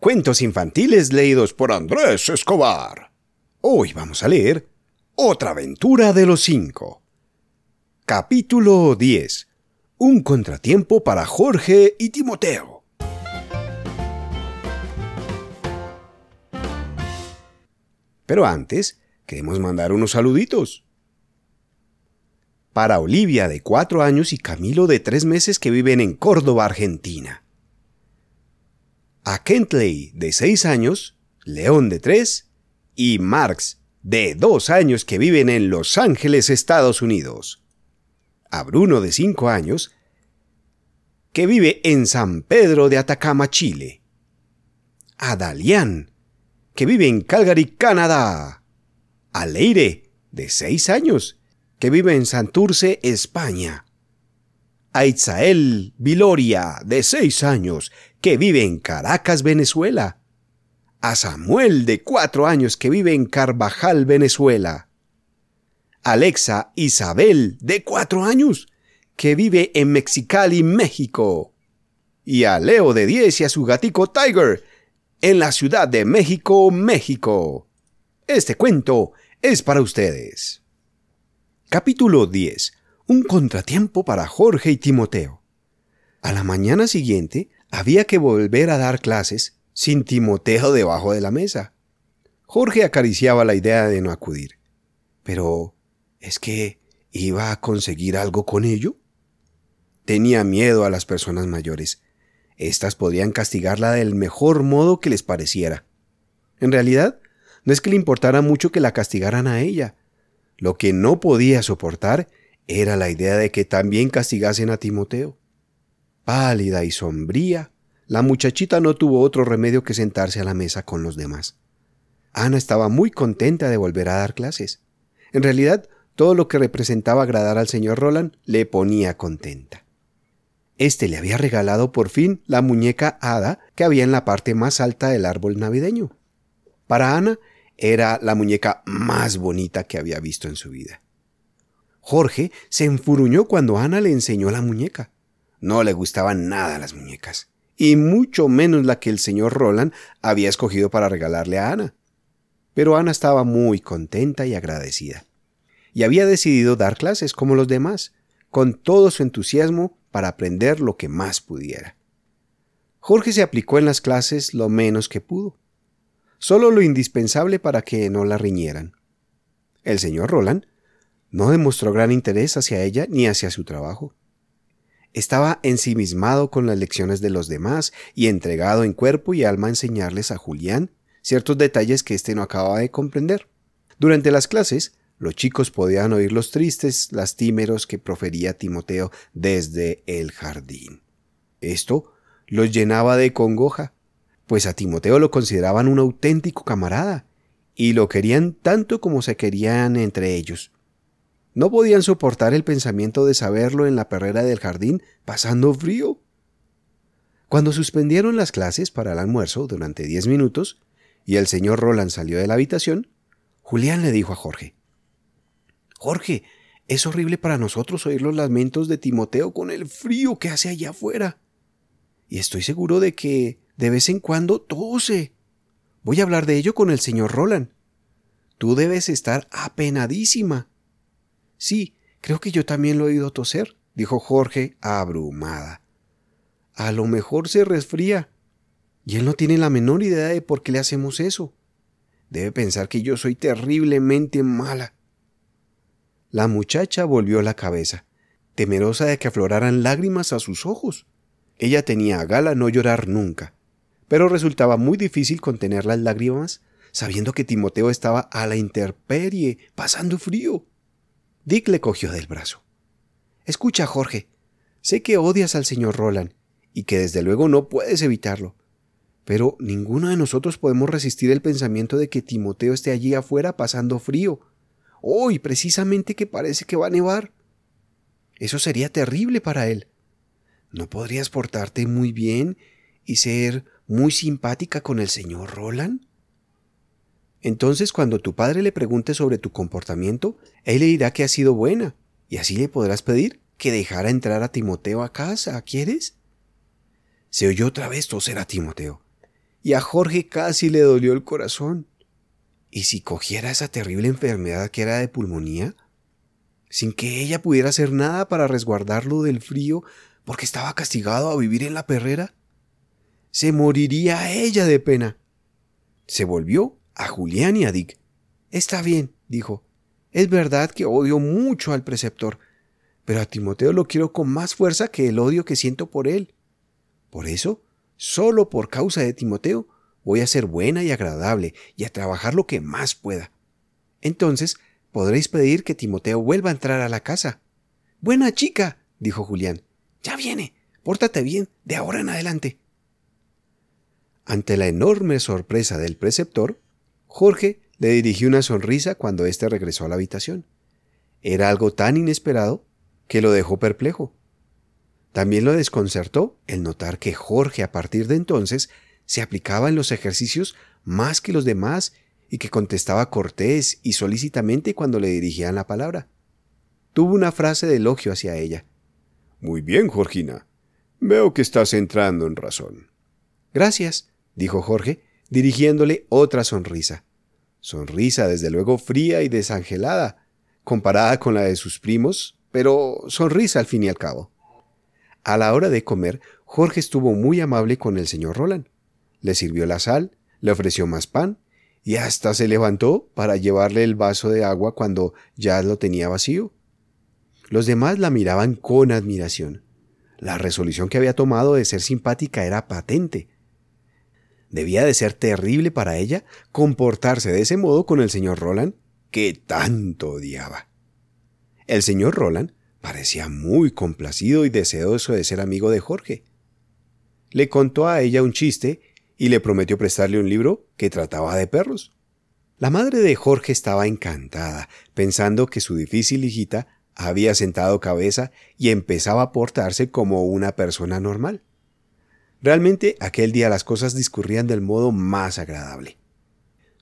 Cuentos infantiles leídos por Andrés Escobar. Hoy vamos a leer Otra aventura de los cinco. Capítulo 10. Un contratiempo para Jorge y Timoteo. Pero antes, queremos mandar unos saluditos. Para Olivia de cuatro años y Camilo de tres meses que viven en Córdoba, Argentina a Kentley, de 6 años, León, de 3, y Marx, de 2 años, que viven en Los Ángeles, Estados Unidos. A Bruno, de 5 años, que vive en San Pedro de Atacama, Chile. A Dalian, que vive en Calgary, Canadá. A Leire, de 6 años, que vive en Santurce, España a Itzael Viloria, de seis años, que vive en Caracas, Venezuela, a Samuel, de cuatro años, que vive en Carvajal, Venezuela, Alexa Isabel, de cuatro años, que vive en Mexicali, México, y a Leo, de diez, y a su gatico Tiger, en la Ciudad de México, México. Este cuento es para ustedes. Capítulo 10 un contratiempo para Jorge y Timoteo. A la mañana siguiente había que volver a dar clases sin Timoteo debajo de la mesa. Jorge acariciaba la idea de no acudir. Pero, ¿es que iba a conseguir algo con ello? Tenía miedo a las personas mayores. Estas podían castigarla del mejor modo que les pareciera. En realidad, no es que le importara mucho que la castigaran a ella. Lo que no podía soportar era la idea de que también castigasen a Timoteo. Pálida y sombría, la muchachita no tuvo otro remedio que sentarse a la mesa con los demás. Ana estaba muy contenta de volver a dar clases. En realidad, todo lo que representaba agradar al señor Roland le ponía contenta. Este le había regalado por fin la muñeca hada que había en la parte más alta del árbol navideño. Para Ana era la muñeca más bonita que había visto en su vida. Jorge se enfuruñó cuando Ana le enseñó la muñeca. No le gustaban nada las muñecas, y mucho menos la que el señor Roland había escogido para regalarle a Ana. Pero Ana estaba muy contenta y agradecida, y había decidido dar clases como los demás, con todo su entusiasmo para aprender lo que más pudiera. Jorge se aplicó en las clases lo menos que pudo, solo lo indispensable para que no la riñeran. El señor Roland no demostró gran interés hacia ella ni hacia su trabajo. Estaba ensimismado con las lecciones de los demás y entregado en cuerpo y alma a enseñarles a Julián ciertos detalles que éste no acababa de comprender. Durante las clases, los chicos podían oír los tristes lastímeros que profería Timoteo desde el jardín. Esto los llenaba de congoja, pues a Timoteo lo consideraban un auténtico camarada, y lo querían tanto como se querían entre ellos. No podían soportar el pensamiento de saberlo en la perrera del jardín pasando frío. Cuando suspendieron las clases para el almuerzo durante diez minutos y el señor Roland salió de la habitación, Julián le dijo a Jorge, Jorge, es horrible para nosotros oír los lamentos de Timoteo con el frío que hace allá afuera. Y estoy seguro de que de vez en cuando tose. Voy a hablar de ello con el señor Roland. Tú debes estar apenadísima. Sí, creo que yo también lo he oído toser, dijo Jorge, abrumada. A lo mejor se resfría. Y él no tiene la menor idea de por qué le hacemos eso. Debe pensar que yo soy terriblemente mala. La muchacha volvió la cabeza, temerosa de que afloraran lágrimas a sus ojos. Ella tenía a gala no llorar nunca, pero resultaba muy difícil contener las lágrimas sabiendo que Timoteo estaba a la intemperie, pasando frío. Dick le cogió del brazo. Escucha, Jorge, sé que odias al señor Roland y que desde luego no puedes evitarlo, pero ninguno de nosotros podemos resistir el pensamiento de que Timoteo esté allí afuera pasando frío. Hoy, precisamente que parece que va a nevar. Eso sería terrible para él. ¿No podrías portarte muy bien y ser muy simpática con el señor Roland? Entonces cuando tu padre le pregunte sobre tu comportamiento, él le dirá que ha sido buena, y así le podrás pedir que dejara entrar a Timoteo a casa, ¿quieres? Se oyó otra vez toser a Timoteo, y a Jorge casi le dolió el corazón. ¿Y si cogiera esa terrible enfermedad que era de pulmonía? Sin que ella pudiera hacer nada para resguardarlo del frío porque estaba castigado a vivir en la perrera. Se moriría ella de pena. Se volvió a Julián y a Dick. Está bien, dijo. Es verdad que odio mucho al preceptor, pero a Timoteo lo quiero con más fuerza que el odio que siento por él. Por eso, solo por causa de Timoteo, voy a ser buena y agradable y a trabajar lo que más pueda. Entonces podréis pedir que Timoteo vuelva a entrar a la casa. Buena chica, dijo Julián. Ya viene. Pórtate bien, de ahora en adelante. Ante la enorme sorpresa del preceptor, Jorge le dirigió una sonrisa cuando éste regresó a la habitación. Era algo tan inesperado que lo dejó perplejo. También lo desconcertó el notar que Jorge a partir de entonces se aplicaba en los ejercicios más que los demás y que contestaba cortés y solícitamente cuando le dirigían la palabra. Tuvo una frase de elogio hacia ella. Muy bien, Jorgina. Veo que estás entrando en razón. Gracias, dijo Jorge, dirigiéndole otra sonrisa. Sonrisa desde luego fría y desangelada, comparada con la de sus primos, pero sonrisa al fin y al cabo. A la hora de comer, Jorge estuvo muy amable con el señor Roland le sirvió la sal, le ofreció más pan, y hasta se levantó para llevarle el vaso de agua cuando ya lo tenía vacío. Los demás la miraban con admiración. La resolución que había tomado de ser simpática era patente. Debía de ser terrible para ella comportarse de ese modo con el señor Roland, que tanto odiaba. El señor Roland parecía muy complacido y deseoso de ser amigo de Jorge. Le contó a ella un chiste y le prometió prestarle un libro que trataba de perros. La madre de Jorge estaba encantada, pensando que su difícil hijita había sentado cabeza y empezaba a portarse como una persona normal. Realmente aquel día las cosas discurrían del modo más agradable.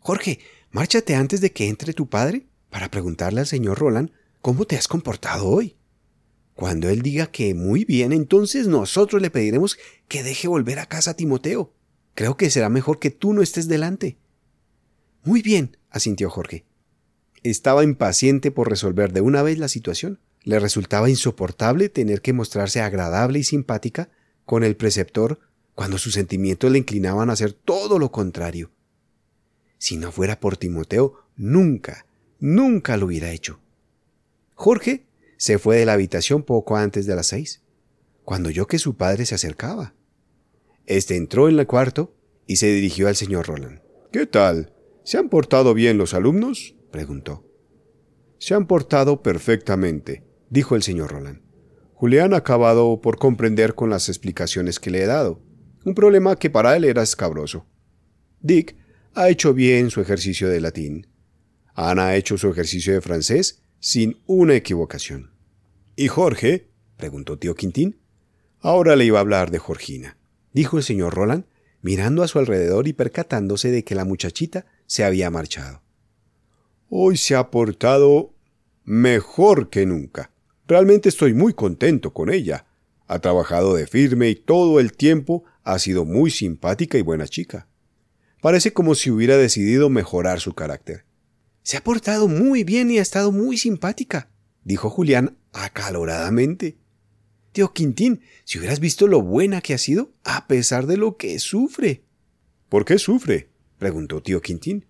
Jorge, márchate antes de que entre tu padre para preguntarle al señor Roland cómo te has comportado hoy. Cuando él diga que muy bien, entonces nosotros le pediremos que deje volver a casa a Timoteo. Creo que será mejor que tú no estés delante. Muy bien, asintió Jorge. Estaba impaciente por resolver de una vez la situación. Le resultaba insoportable tener que mostrarse agradable y simpática con el preceptor cuando sus sentimientos le inclinaban a hacer todo lo contrario. Si no fuera por Timoteo, nunca, nunca lo hubiera hecho. Jorge se fue de la habitación poco antes de las seis, cuando oyó que su padre se acercaba. Este entró en el cuarto y se dirigió al señor Roland. ¿Qué tal? ¿Se han portado bien los alumnos? preguntó. Se han portado perfectamente, dijo el señor Roland. Julián ha acabado por comprender con las explicaciones que le he dado, un problema que para él era escabroso. Dick ha hecho bien su ejercicio de latín. Ana ha hecho su ejercicio de francés sin una equivocación. ¿Y Jorge? preguntó tío Quintín. Ahora le iba a hablar de Jorgina dijo el señor Roland, mirando a su alrededor y percatándose de que la muchachita se había marchado. Hoy se ha portado mejor que nunca. Realmente estoy muy contento con ella. Ha trabajado de firme y todo el tiempo ha sido muy simpática y buena chica. Parece como si hubiera decidido mejorar su carácter. Se ha portado muy bien y ha estado muy simpática, dijo Julián acaloradamente. Tío Quintín, si hubieras visto lo buena que ha sido, a pesar de lo que sufre. ¿Por qué sufre? preguntó tío Quintín.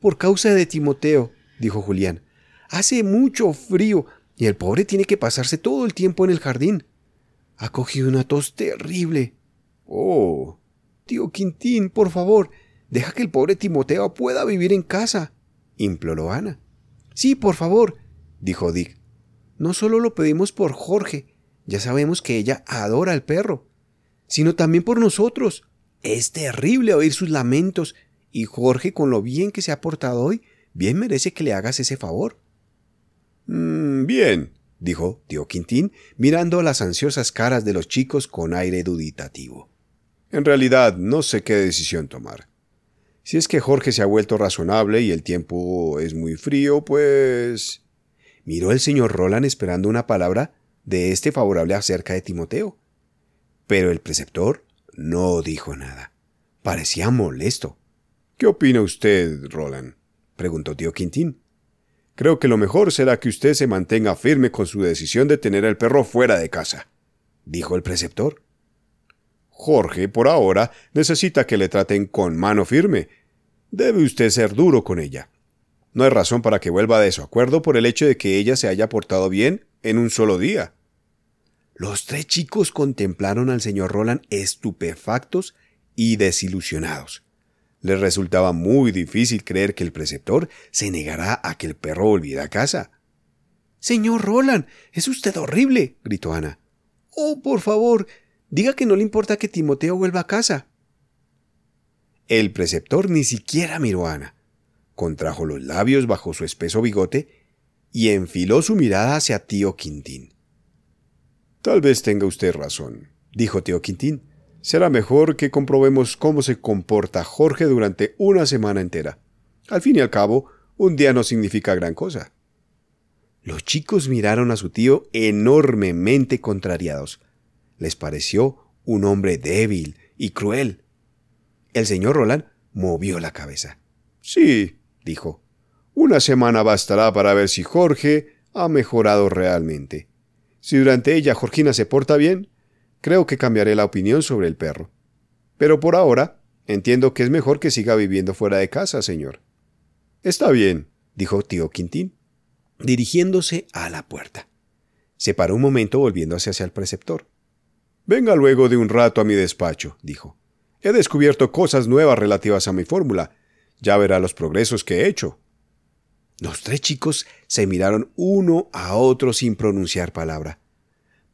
Por causa de Timoteo, dijo Julián. Hace mucho frío y el pobre tiene que pasarse todo el tiempo en el jardín. Ha cogido una tos terrible. Oh. Tío Quintín, por favor, deja que el pobre Timoteo pueda vivir en casa, imploró Ana. Sí, por favor, dijo Dick. No solo lo pedimos por Jorge, ya sabemos que ella adora al perro, sino también por nosotros. Es terrible oír sus lamentos, y Jorge, con lo bien que se ha portado hoy, bien merece que le hagas ese favor. Mm, bien, dijo tío Quintín, mirando las ansiosas caras de los chicos con aire duditativo. En realidad no sé qué decisión tomar. Si es que Jorge se ha vuelto razonable y el tiempo es muy frío, pues... Miró el señor Roland esperando una palabra de este favorable acerca de Timoteo. Pero el preceptor no dijo nada. Parecía molesto. ¿Qué opina usted, Roland? preguntó tío Quintín. Creo que lo mejor será que usted se mantenga firme con su decisión de tener al perro fuera de casa, dijo el preceptor. Jorge, por ahora, necesita que le traten con mano firme. Debe usted ser duro con ella. No hay razón para que vuelva de su acuerdo por el hecho de que ella se haya portado bien en un solo día. Los tres chicos contemplaron al señor Roland estupefactos y desilusionados. Les resultaba muy difícil creer que el preceptor se negara a que el perro volviera a casa. Señor Roland, es usted horrible, gritó Ana. Oh, por favor, diga que no le importa que Timoteo vuelva a casa. El preceptor ni siquiera miró a Ana contrajo los labios bajo su espeso bigote y enfiló su mirada hacia tío Quintín. Tal vez tenga usted razón, dijo tío Quintín. Será mejor que comprobemos cómo se comporta Jorge durante una semana entera. Al fin y al cabo, un día no significa gran cosa. Los chicos miraron a su tío enormemente contrariados. Les pareció un hombre débil y cruel. El señor Roland movió la cabeza. Sí, dijo. Una semana bastará para ver si Jorge ha mejorado realmente. Si durante ella Jorgina se porta bien, creo que cambiaré la opinión sobre el perro. Pero por ahora, entiendo que es mejor que siga viviendo fuera de casa, señor. Está bien, dijo tío Quintín, dirigiéndose a la puerta. Se paró un momento volviéndose hacia el preceptor. Venga luego de un rato a mi despacho, dijo. He descubierto cosas nuevas relativas a mi fórmula ya verá los progresos que he hecho. Los tres chicos se miraron uno a otro sin pronunciar palabra.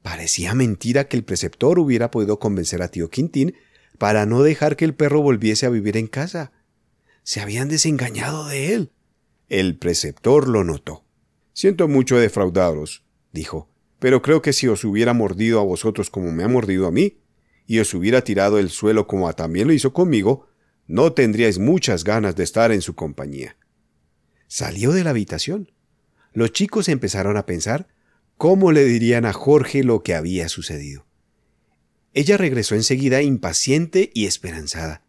Parecía mentira que el preceptor hubiera podido convencer a tío Quintín para no dejar que el perro volviese a vivir en casa. Se habían desengañado de él. El preceptor lo notó. Siento mucho defraudaros, dijo, pero creo que si os hubiera mordido a vosotros como me ha mordido a mí, y os hubiera tirado el suelo como también lo hizo conmigo, no tendríais muchas ganas de estar en su compañía. Salió de la habitación. Los chicos empezaron a pensar cómo le dirían a Jorge lo que había sucedido. Ella regresó enseguida impaciente y esperanzada.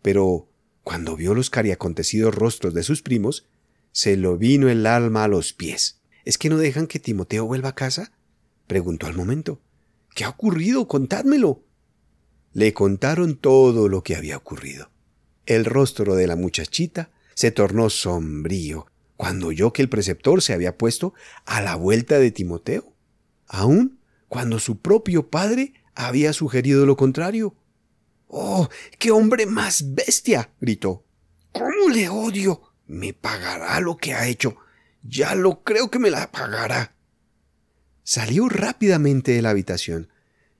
Pero cuando vio los cariacontecidos rostros de sus primos, se lo vino el alma a los pies. ¿Es que no dejan que Timoteo vuelva a casa? preguntó al momento. ¿Qué ha ocurrido? Contádmelo. Le contaron todo lo que había ocurrido. El rostro de la muchachita se tornó sombrío cuando oyó que el preceptor se había puesto a la vuelta de Timoteo, aun cuando su propio padre había sugerido lo contrario. ¡Oh, qué hombre más bestia! gritó. ¿Cómo le odio? Me pagará lo que ha hecho. Ya lo creo que me la pagará. Salió rápidamente de la habitación,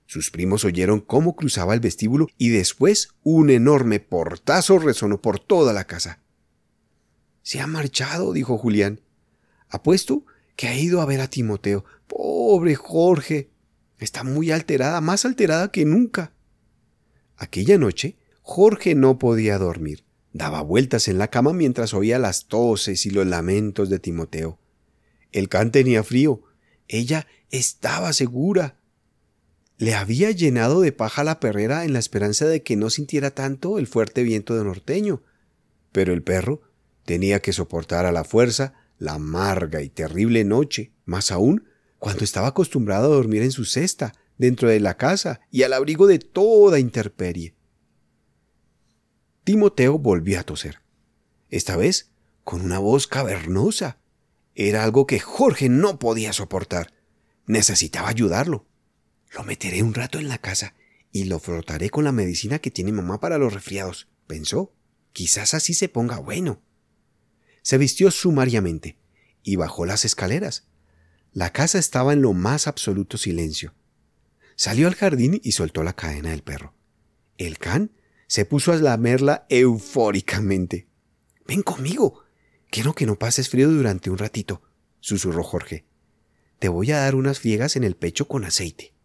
sus primos oyeron cómo cruzaba el vestíbulo y después un enorme portazo resonó por toda la casa. Se ha marchado, dijo Julián. Apuesto que ha ido a ver a Timoteo. Pobre Jorge. Está muy alterada, más alterada que nunca. Aquella noche, Jorge no podía dormir. Daba vueltas en la cama mientras oía las toses y los lamentos de Timoteo. El can tenía frío. Ella estaba segura le había llenado de paja la perrera en la esperanza de que no sintiera tanto el fuerte viento de norteño. Pero el perro tenía que soportar a la fuerza la amarga y terrible noche, más aún cuando estaba acostumbrado a dormir en su cesta, dentro de la casa y al abrigo de toda intemperie. Timoteo volvió a toser, esta vez con una voz cavernosa. Era algo que Jorge no podía soportar. Necesitaba ayudarlo. Lo meteré un rato en la casa y lo frotaré con la medicina que tiene mamá para los resfriados, pensó. Quizás así se ponga bueno. Se vistió sumariamente y bajó las escaleras. La casa estaba en lo más absoluto silencio. Salió al jardín y soltó la cadena del perro. El can se puso a lamerla eufóricamente. Ven conmigo. Quiero que no pases frío durante un ratito, susurró Jorge. Te voy a dar unas friegas en el pecho con aceite.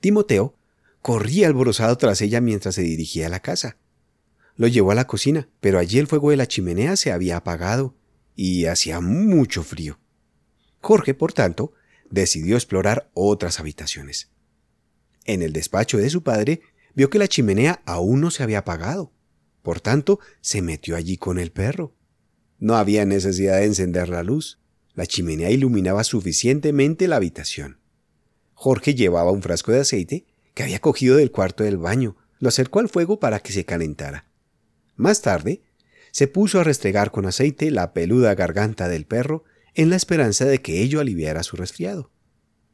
Timoteo corría alborozado tras ella mientras se dirigía a la casa. Lo llevó a la cocina, pero allí el fuego de la chimenea se había apagado y hacía mucho frío. Jorge, por tanto, decidió explorar otras habitaciones. En el despacho de su padre vio que la chimenea aún no se había apagado. Por tanto, se metió allí con el perro. No había necesidad de encender la luz. La chimenea iluminaba suficientemente la habitación. Jorge llevaba un frasco de aceite que había cogido del cuarto del baño, lo acercó al fuego para que se calentara. Más tarde, se puso a restregar con aceite la peluda garganta del perro en la esperanza de que ello aliviara su resfriado.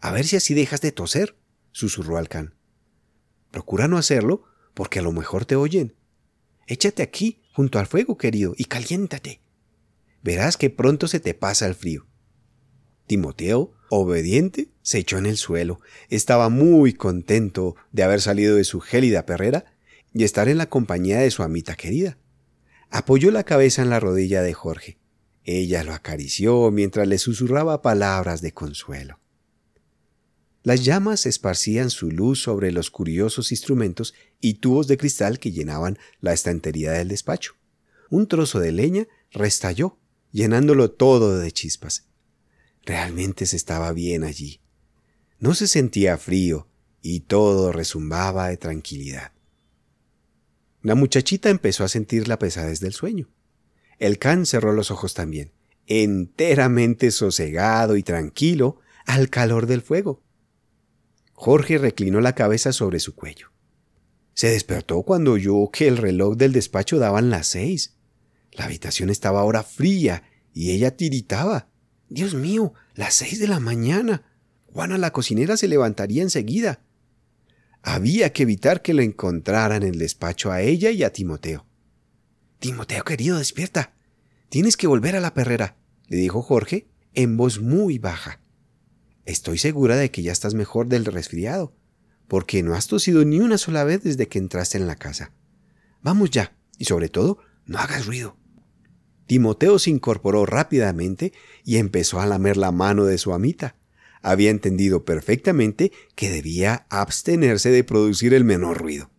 A ver si así dejas de toser, susurró al can. Procura no hacerlo, porque a lo mejor te oyen. Échate aquí, junto al fuego, querido, y caliéntate. Verás que pronto se te pasa el frío. Timoteo, obediente, se echó en el suelo. Estaba muy contento de haber salido de su gélida perrera y estar en la compañía de su amita querida. Apoyó la cabeza en la rodilla de Jorge. Ella lo acarició mientras le susurraba palabras de consuelo. Las llamas esparcían su luz sobre los curiosos instrumentos y tubos de cristal que llenaban la estantería del despacho. Un trozo de leña restalló, llenándolo todo de chispas. Realmente se estaba bien allí. No se sentía frío y todo resumbaba de tranquilidad. La muchachita empezó a sentir la pesadez del sueño. El can cerró los ojos también, enteramente sosegado y tranquilo al calor del fuego. Jorge reclinó la cabeza sobre su cuello. Se despertó cuando oyó que el reloj del despacho daban las seis. La habitación estaba ahora fría y ella tiritaba. Dios mío, las seis de la mañana. Juana la cocinera se levantaría enseguida. Había que evitar que lo encontraran en el despacho a ella y a Timoteo. Timoteo, querido, despierta. Tienes que volver a la perrera, le dijo Jorge en voz muy baja. Estoy segura de que ya estás mejor del resfriado, porque no has tosido ni una sola vez desde que entraste en la casa. Vamos ya, y sobre todo, no hagas ruido. Timoteo se incorporó rápidamente y empezó a lamer la mano de su amita. Había entendido perfectamente que debía abstenerse de producir el menor ruido.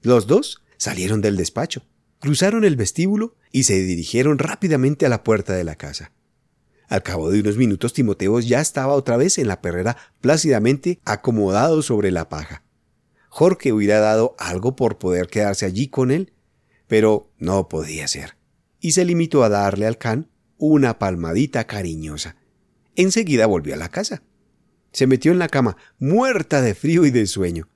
Los dos salieron del despacho, cruzaron el vestíbulo y se dirigieron rápidamente a la puerta de la casa. Al cabo de unos minutos Timoteo ya estaba otra vez en la perrera plácidamente acomodado sobre la paja. Jorge hubiera dado algo por poder quedarse allí con él, pero no podía ser y se limitó a darle al can una palmadita cariñosa. Enseguida volvió a la casa. Se metió en la cama, muerta de frío y de sueño.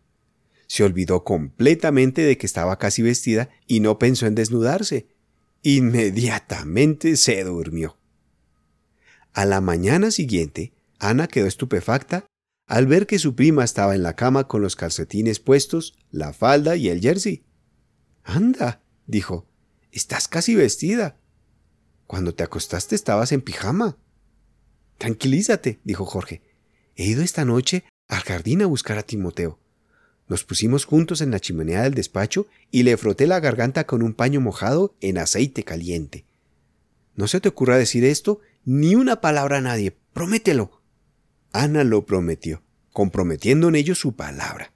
Se olvidó completamente de que estaba casi vestida y no pensó en desnudarse. Inmediatamente se durmió. A la mañana siguiente, Ana quedó estupefacta al ver que su prima estaba en la cama con los calcetines puestos, la falda y el jersey. Anda, dijo, Estás casi vestida. Cuando te acostaste estabas en pijama. Tranquilízate, dijo Jorge. He ido esta noche al jardín a buscar a Timoteo. Nos pusimos juntos en la chimenea del despacho y le froté la garganta con un paño mojado en aceite caliente. No se te ocurra decir esto ni una palabra a nadie. Promételo. Ana lo prometió, comprometiendo en ello su palabra.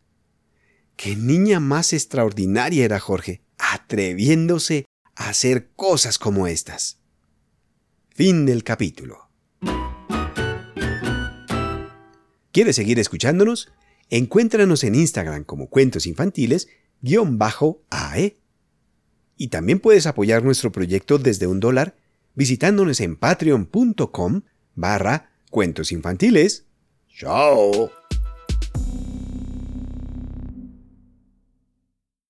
Qué niña más extraordinaria era Jorge, atreviéndose hacer cosas como estas. Fin del capítulo. ¿Quieres seguir escuchándonos? Encuéntranos en Instagram como Cuentos Infantiles bajo AE. Y también puedes apoyar nuestro proyecto desde un dólar visitándonos en patreon.com barra cuentos infantiles. ¡Chao!